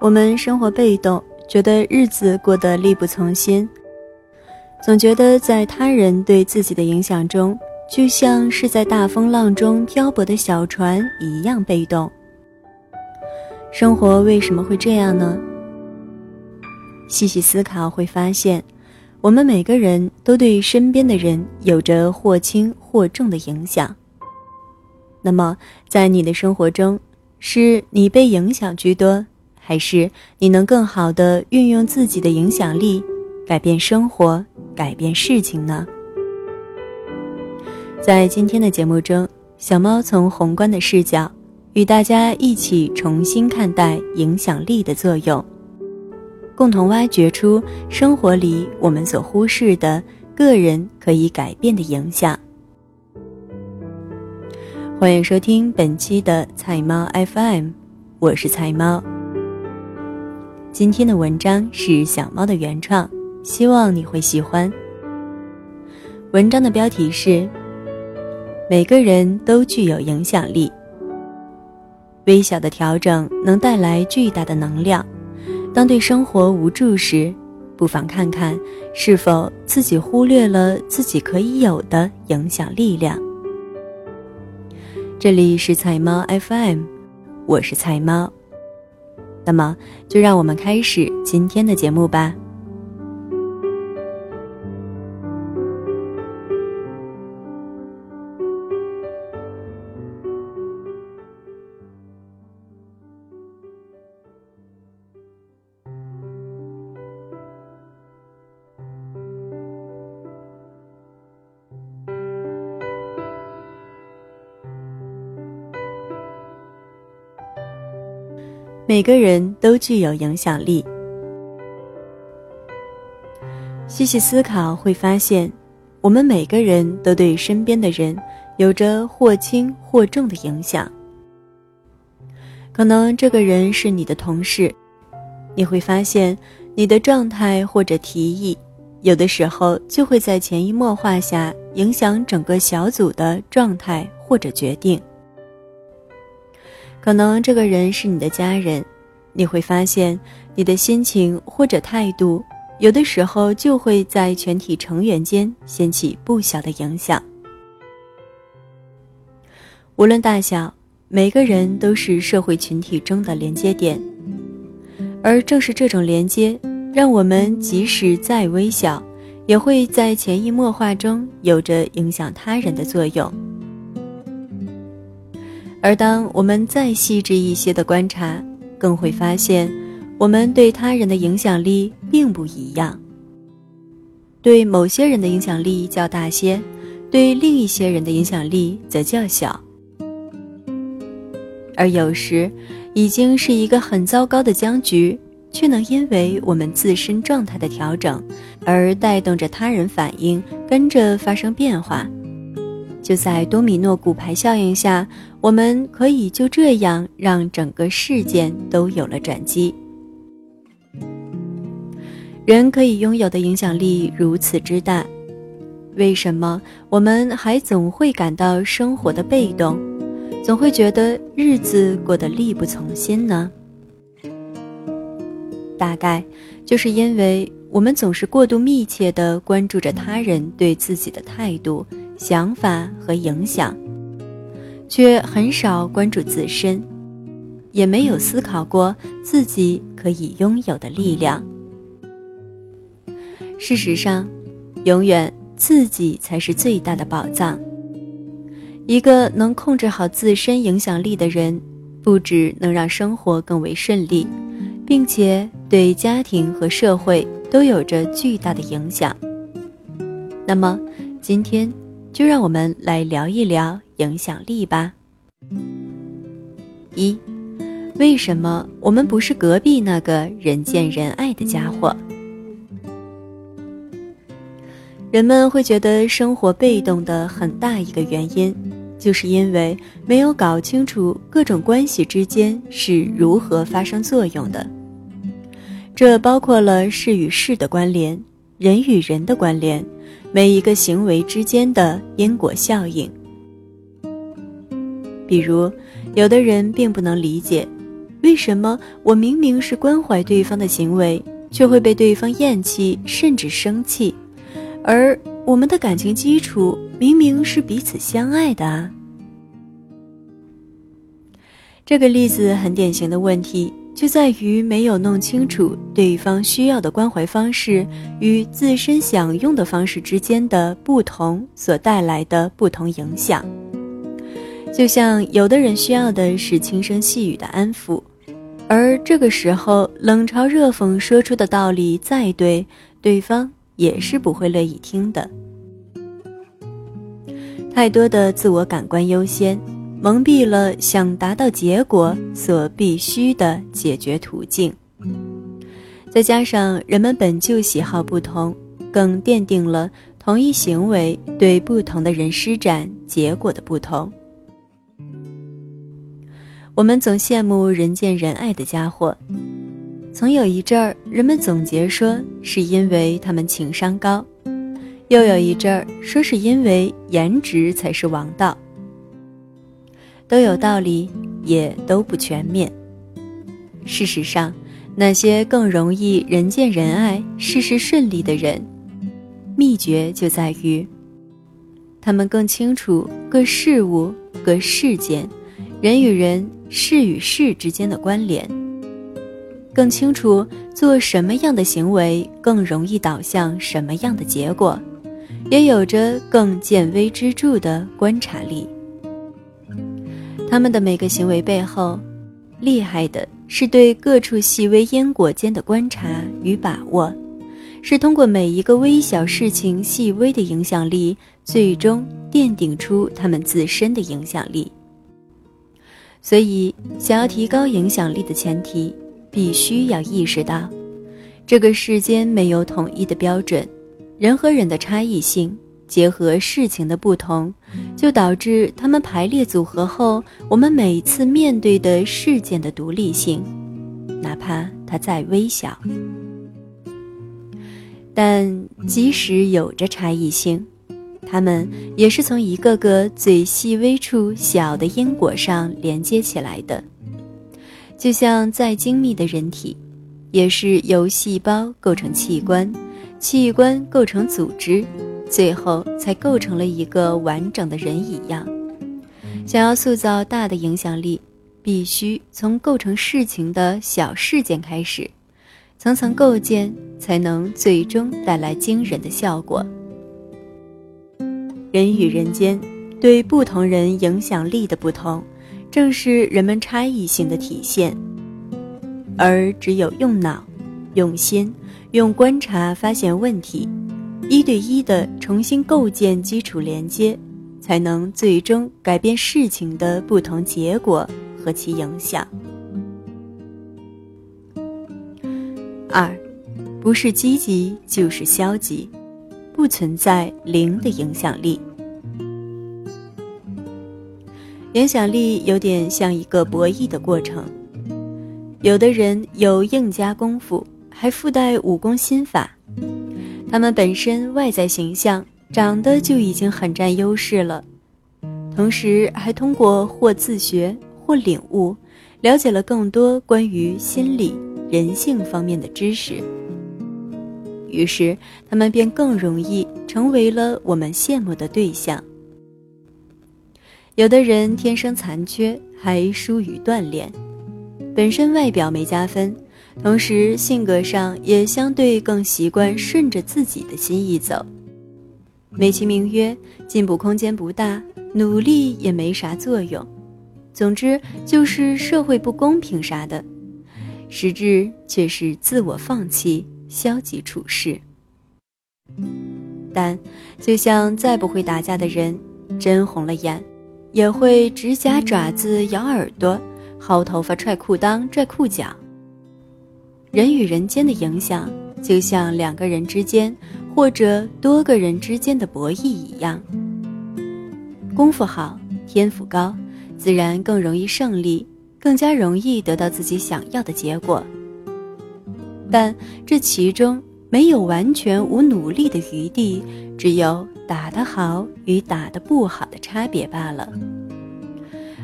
我们生活被动，觉得日子过得力不从心，总觉得在他人对自己的影响中，就像是在大风浪中漂泊的小船一样被动。生活为什么会这样呢？细细思考会发现，我们每个人都对身边的人有着或轻或重的影响。那么，在你的生活中，是你被影响居多，还是你能更好的运用自己的影响力，改变生活、改变事情呢？在今天的节目中，小猫从宏观的视角。与大家一起重新看待影响力的作用，共同挖掘出生活里我们所忽视的个人可以改变的影响。欢迎收听本期的菜猫 FM，我是菜猫。今天的文章是小猫的原创，希望你会喜欢。文章的标题是：每个人都具有影响力。微小的调整能带来巨大的能量。当对生活无助时，不妨看看是否自己忽略了自己可以有的影响力量。这里是菜猫 FM，我是菜猫。那么，就让我们开始今天的节目吧。每个人都具有影响力。细细思考会发现，我们每个人都对身边的人有着或轻或重的影响。可能这个人是你的同事，你会发现你的状态或者提议，有的时候就会在潜移默化下影响整个小组的状态或者决定。可能这个人是你的家人，你会发现你的心情或者态度，有的时候就会在全体成员间掀起不小的影响。无论大小，每个人都是社会群体中的连接点，而正是这种连接，让我们即使再微小，也会在潜移默化中有着影响他人的作用。而当我们再细致一些的观察，更会发现，我们对他人的影响力并不一样。对某些人的影响力较大些，对另一些人的影响力则较小。而有时，已经是一个很糟糕的僵局，却能因为我们自身状态的调整，而带动着他人反应跟着发生变化。就在多米诺骨牌效应下，我们可以就这样让整个事件都有了转机。人可以拥有的影响力如此之大，为什么我们还总会感到生活的被动，总会觉得日子过得力不从心呢？大概就是因为我们总是过度密切地关注着他人对自己的态度。想法和影响，却很少关注自身，也没有思考过自己可以拥有的力量。事实上，永远自己才是最大的宝藏。一个能控制好自身影响力的人，不只能让生活更为顺利，并且对家庭和社会都有着巨大的影响。那么，今天。就让我们来聊一聊影响力吧。一，为什么我们不是隔壁那个人见人爱的家伙？人们会觉得生活被动的很大一个原因，就是因为没有搞清楚各种关系之间是如何发生作用的。这包括了事与事的关联，人与人的关联。每一个行为之间的因果效应，比如，有的人并不能理解，为什么我明明是关怀对方的行为，却会被对方厌弃甚至生气？而我们的感情基础明明是彼此相爱的啊！这个例子很典型的问题就在于没有弄清楚对方需要的关怀方式与自身享用的方式之间的不同所带来的不同影响。就像有的人需要的是轻声细语的安抚，而这个时候冷嘲热讽说出的道理再对，对方也是不会乐意听的。太多的自我感官优先，蒙蔽了想达到结果所必须的解决途径。再加上人们本就喜好不同，更奠定了同一行为对不同的人施展结果的不同。我们总羡慕人见人爱的家伙，曾有一阵儿，人们总结说是因为他们情商高，又有一阵儿说是因为颜值才是王道，都有道理，也都不全面。事实上，那些更容易人见人爱、事事顺利的人，秘诀就在于，他们更清楚各事物、各事件。人与人、事与事之间的关联，更清楚做什么样的行为更容易导向什么样的结果，也有着更见微知著的观察力。他们的每个行为背后，厉害的是对各处细微因果间的观察与把握，是通过每一个微小事情细微的影响力，最终奠定出他们自身的影响力。所以，想要提高影响力的前提，必须要意识到，这个世间没有统一的标准，人和人的差异性结合事情的不同，就导致他们排列组合后，我们每次面对的事件的独立性，哪怕它再微小，但即使有着差异性。他们也是从一个个最细微处小的因果上连接起来的，就像再精密的人体，也是由细胞构成器官，器官构成组织，最后才构成了一个完整的人一样。想要塑造大的影响力，必须从构成事情的小事件开始，层层构建，才能最终带来惊人的效果。人与人间对不同人影响力的不同，正是人们差异性的体现。而只有用脑、用心、用观察发现问题，一对一的重新构建基础连接，才能最终改变事情的不同结果和其影响。二，不是积极就是消极。不存在零的影响力。影响力有点像一个博弈的过程，有的人有硬加功夫，还附带武功心法，他们本身外在形象长得就已经很占优势了，同时还通过或自学或领悟，了解了更多关于心理、人性方面的知识。于是，他们便更容易成为了我们羡慕的对象。有的人天生残缺，还疏于锻炼，本身外表没加分，同时性格上也相对更习惯顺着自己的心意走，美其名曰进步空间不大，努力也没啥作用。总之就是社会不公平啥的，实质却是自我放弃。消极处事，但就像再不会打架的人，真红了眼，也会指甲爪子咬耳朵，薅头发踹裤裆拽裤脚。人与人间的影响，就像两个人之间或者多个人之间的博弈一样。功夫好，天赋高，自然更容易胜利，更加容易得到自己想要的结果。但这其中没有完全无努力的余地，只有打得好与打得不好的差别罢了。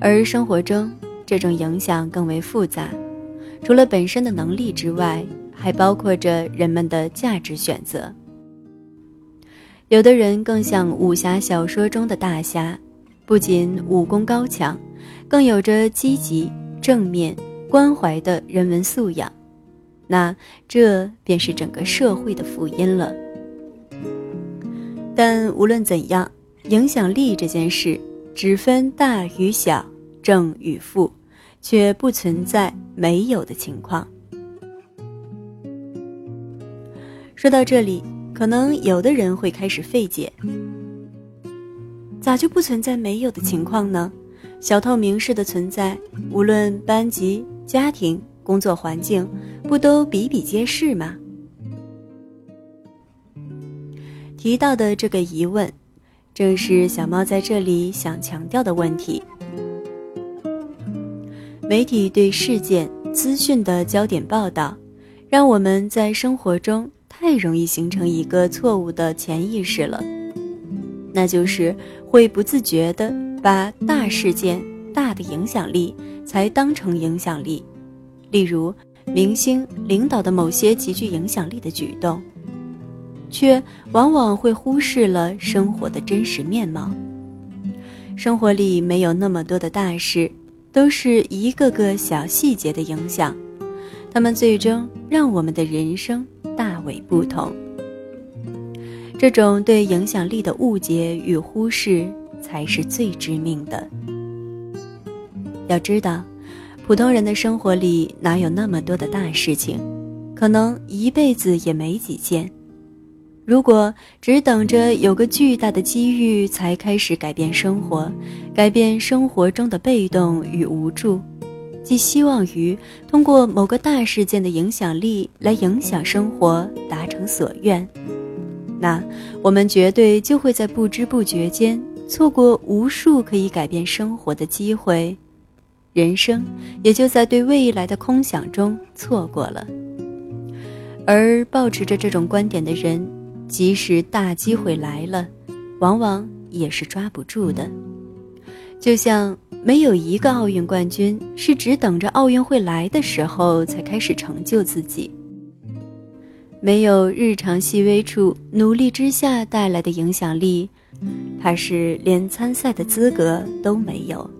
而生活中，这种影响更为复杂，除了本身的能力之外，还包括着人们的价值选择。有的人更像武侠小说中的大侠，不仅武功高强，更有着积极、正面、关怀的人文素养，那这便是整个社会的福音了。但无论怎样，影响力这件事只分大与小、正与负，却不存在没有的情况。说到这里。可能有的人会开始费解，咋就不存在没有的情况呢？小透明式的存在，无论班级、家庭、工作环境，不都比比皆是吗？提到的这个疑问，正是小猫在这里想强调的问题。媒体对事件资讯的焦点报道，让我们在生活中。太容易形成一个错误的潜意识了，那就是会不自觉地把大事件、大的影响力才当成影响力，例如明星、领导的某些极具影响力的举动，却往往会忽视了生活的真实面貌。生活里没有那么多的大事，都是一个个小细节的影响，他们最终让我们的人生。大为不同。这种对影响力的误解与忽视，才是最致命的。要知道，普通人的生活里哪有那么多的大事情，可能一辈子也没几件。如果只等着有个巨大的机遇才开始改变生活，改变生活中的被动与无助。寄希望于通过某个大事件的影响力来影响生活，达成所愿，那我们绝对就会在不知不觉间错过无数可以改变生活的机会，人生也就在对未来的空想中错过了。而保持着这种观点的人，即使大机会来了，往往也是抓不住的，就像。没有一个奥运冠军是只等着奥运会来的时候才开始成就自己。没有日常细微处努力之下带来的影响力，怕是连参赛的资格都没有。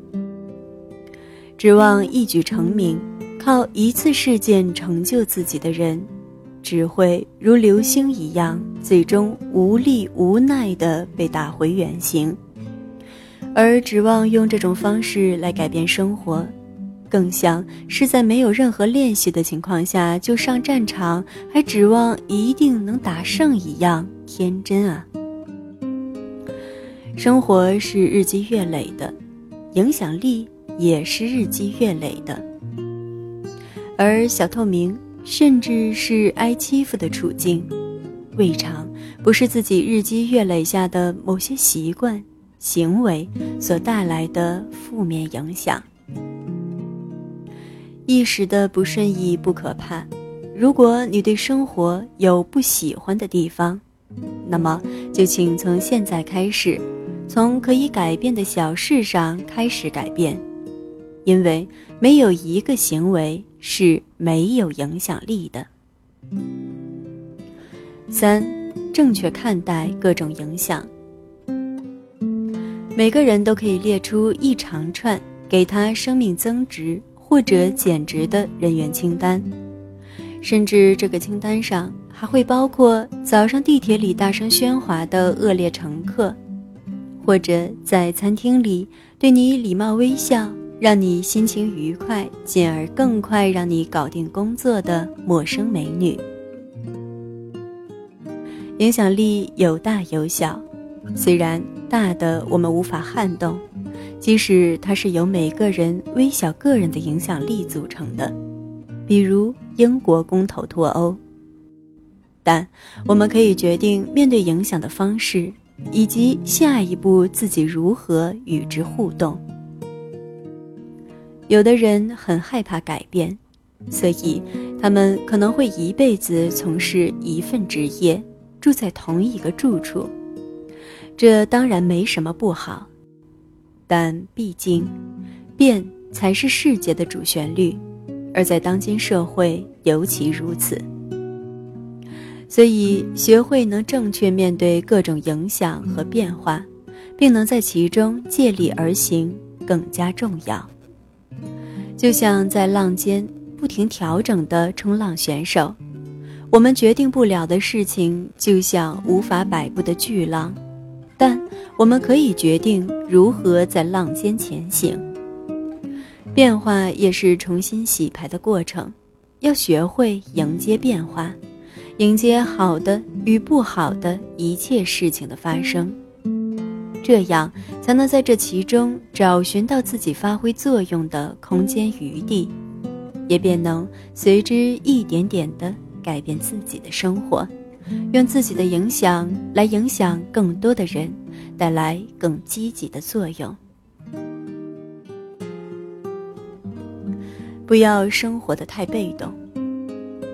指望一举成名，靠一次事件成就自己的人，只会如流星一样，最终无力无奈地被打回原形。而指望用这种方式来改变生活，更像是在没有任何练习的情况下就上战场，还指望一定能打胜一样天真啊！生活是日积月累的，影响力也是日积月累的，而小透明甚至是挨欺负的处境，未尝不是自己日积月累下的某些习惯。行为所带来的负面影响，一时的不顺意不可怕。如果你对生活有不喜欢的地方，那么就请从现在开始，从可以改变的小事上开始改变，因为没有一个行为是没有影响力的。三，正确看待各种影响。每个人都可以列出一长串给他生命增值或者减值的人员清单，甚至这个清单上还会包括早上地铁里大声喧哗的恶劣乘客，或者在餐厅里对你礼貌微笑，让你心情愉快，进而更快让你搞定工作的陌生美女。影响力有大有小，虽然。大的我们无法撼动，即使它是由每个人微小个人的影响力组成的，比如英国公投脱欧。但我们可以决定面对影响的方式，以及下一步自己如何与之互动。有的人很害怕改变，所以他们可能会一辈子从事一份职业，住在同一个住处。这当然没什么不好，但毕竟，变才是世界的主旋律，而在当今社会尤其如此。所以，学会能正确面对各种影响和变化，并能在其中借力而行，更加重要。就像在浪尖不停调整的冲浪选手，我们决定不了的事情，就像无法摆布的巨浪，但我们可以决定如何在浪尖前行。变化也是重新洗牌的过程，要学会迎接变化，迎接好的与不好的一切事情的发生。这样才能在这其中找寻到自己发挥作用的空间余地，也便能随之一点点地改变自己的生活，用自己的影响来影响更多的人，带来更积极的作用。不要生活的太被动，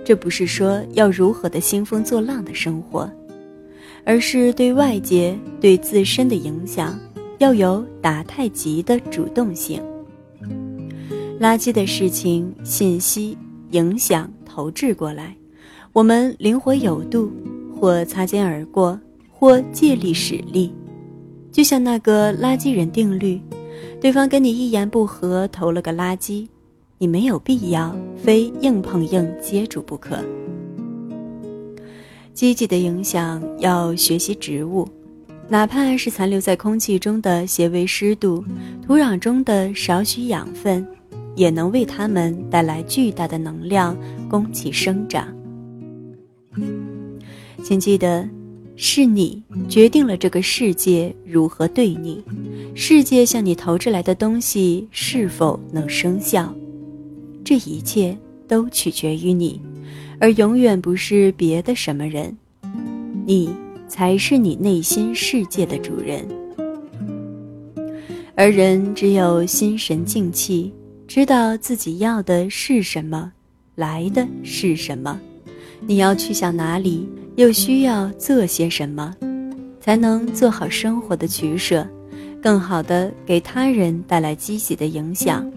这不是说要如何的兴风作浪的生活。而是对外界、对自身的影响，要有打太极的主动性。垃圾的事情、信息、影响投掷过来，我们灵活有度，或擦肩而过，或借力使力。就像那个垃圾人定律，对方跟你一言不合投了个垃圾，你没有必要非硬碰硬接住不可。积极的影响要学习植物，哪怕是残留在空气中的些微湿度、土壤中的少许养分，也能为它们带来巨大的能量，供其生长。请记得，是你决定了这个世界如何对你，世界向你投掷来的东西是否能生效，这一切都取决于你。而永远不是别的什么人，你才是你内心世界的主人。而人只有心神静气，知道自己要的是什么，来的是什么，你要去向哪里，又需要做些什么，才能做好生活的取舍，更好的给他人带来积极的影响，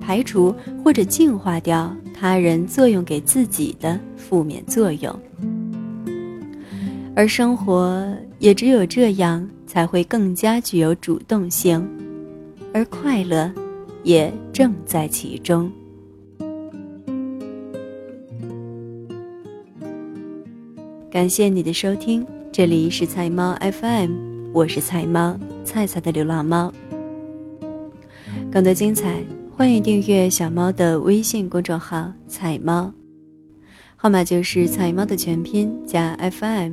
排除或者净化掉。他人作用给自己的负面作用，而生活也只有这样才会更加具有主动性，而快乐也正在其中。感谢你的收听，这里是菜猫 FM，我是菜猫菜菜的流浪猫，更多精彩。欢迎订阅小猫的微信公众号“菜猫”，号码就是“菜猫”的全拼加 FM。